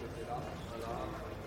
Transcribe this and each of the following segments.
Allah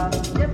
Fala.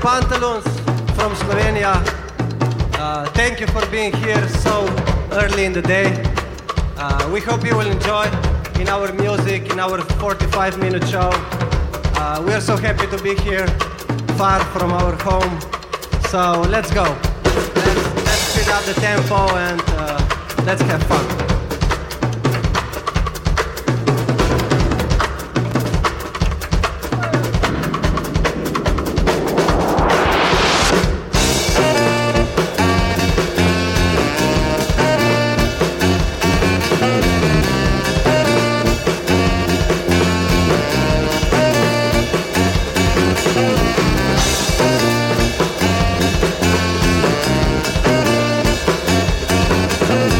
Pantaloons from Slovenia. Uh, thank you for being here so early in the day. Uh, we hope you will enjoy in our music, in our 45 minute show. Uh, we are so happy to be here, far from our home. So let's go. Let's, let's speed up the tempo and uh, let's have fun. Thank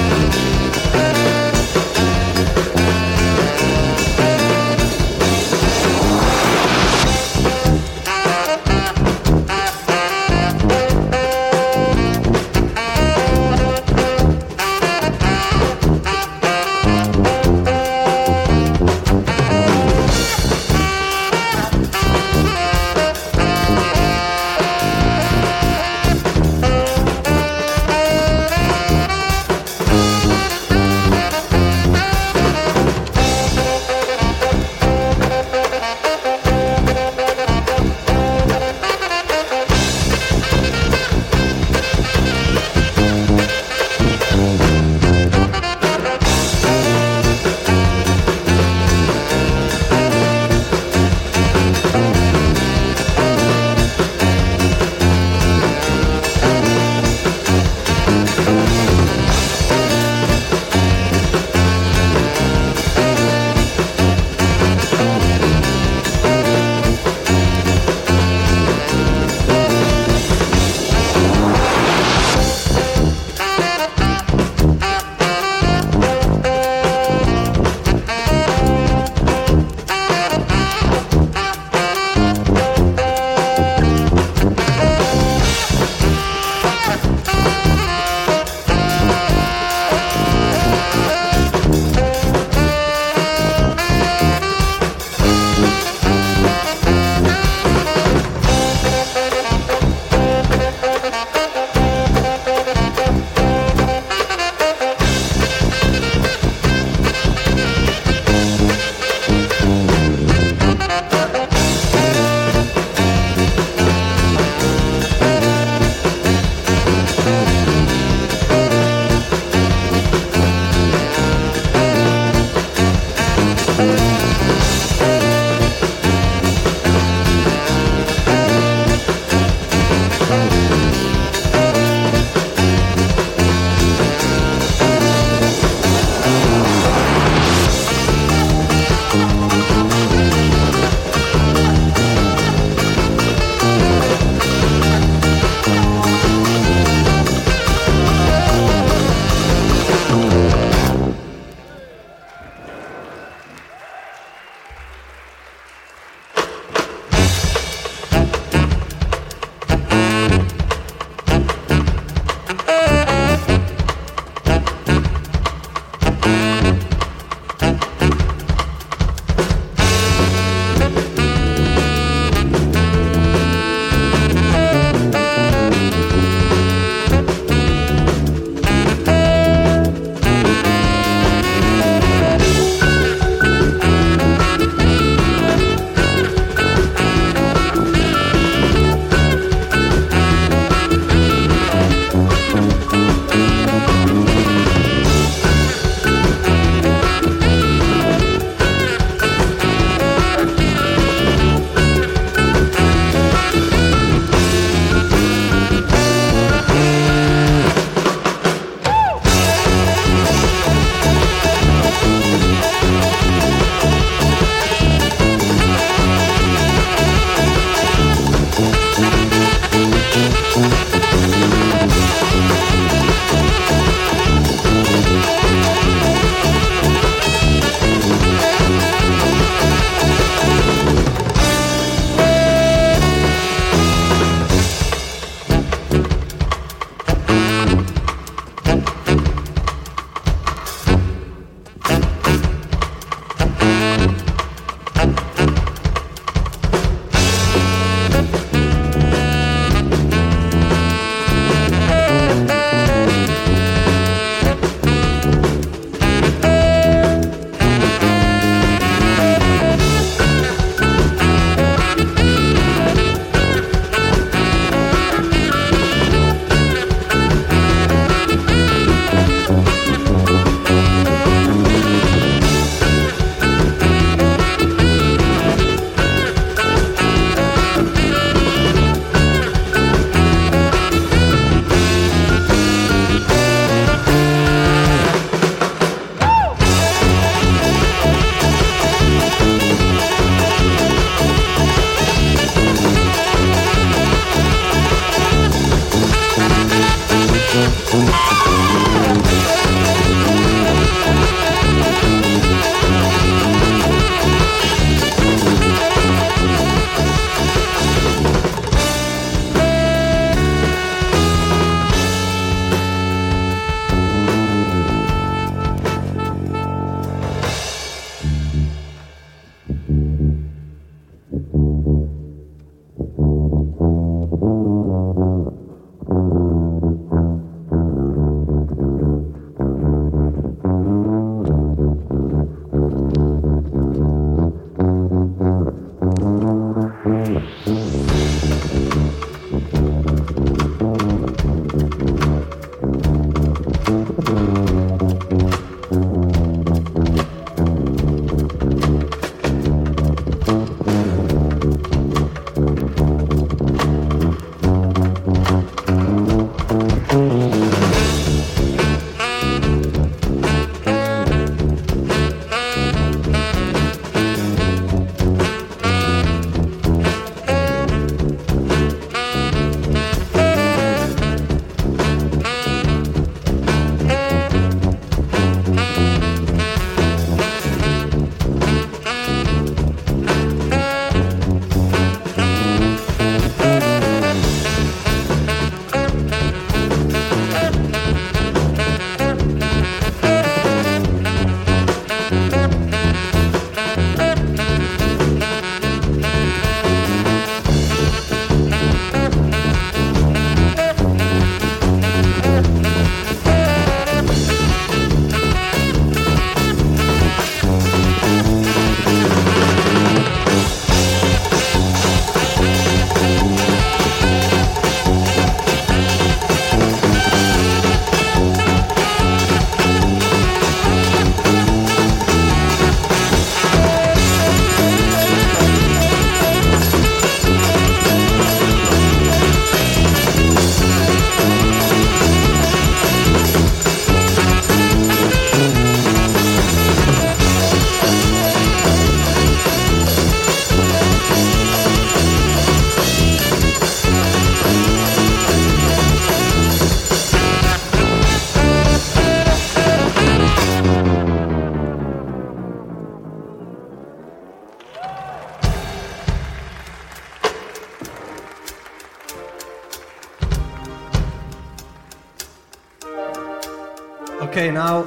now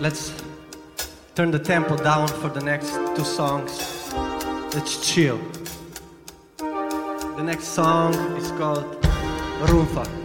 let's turn the tempo down for the next two songs. Let's chill. The next song is called Rumfa.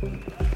Música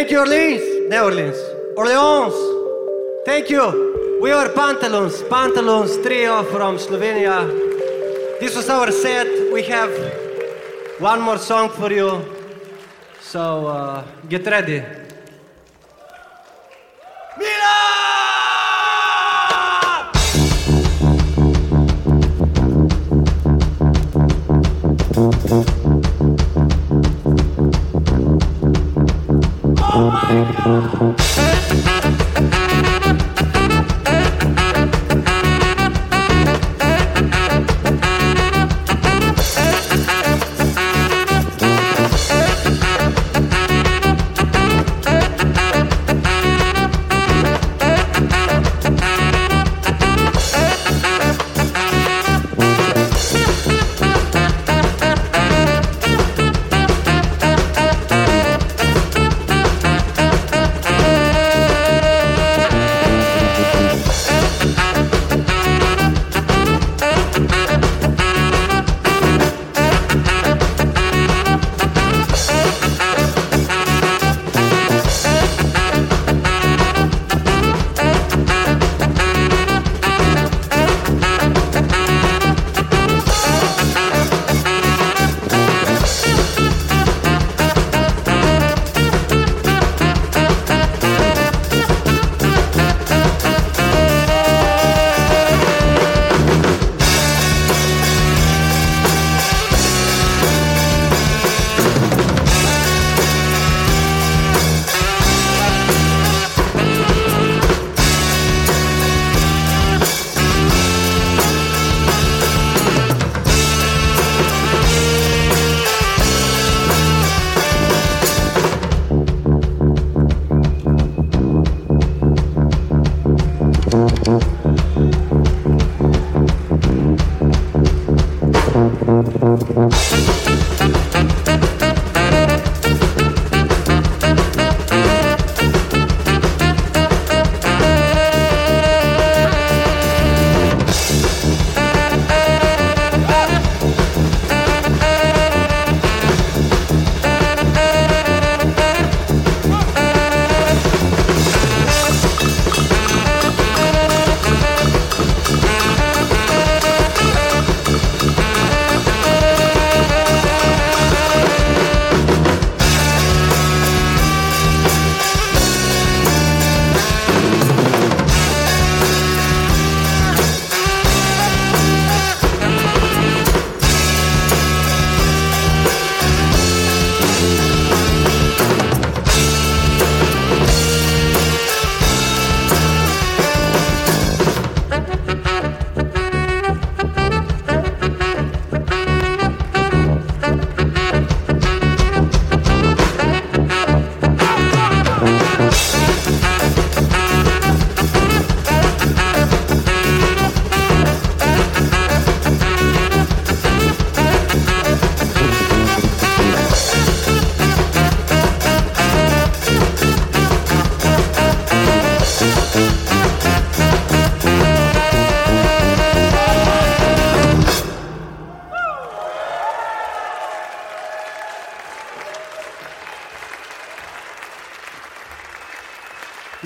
Thank you, Orleans. New Orleans. Orleans. Thank you. We are Pantaloons. Pantaloons trio from Slovenia. This was our set. We have one more song for you. So uh, get ready. Oh my God.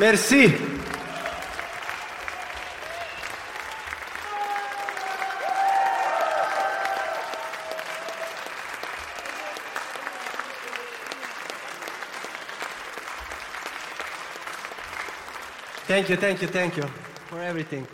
Merci. Thank you, thank you, thank you for everything.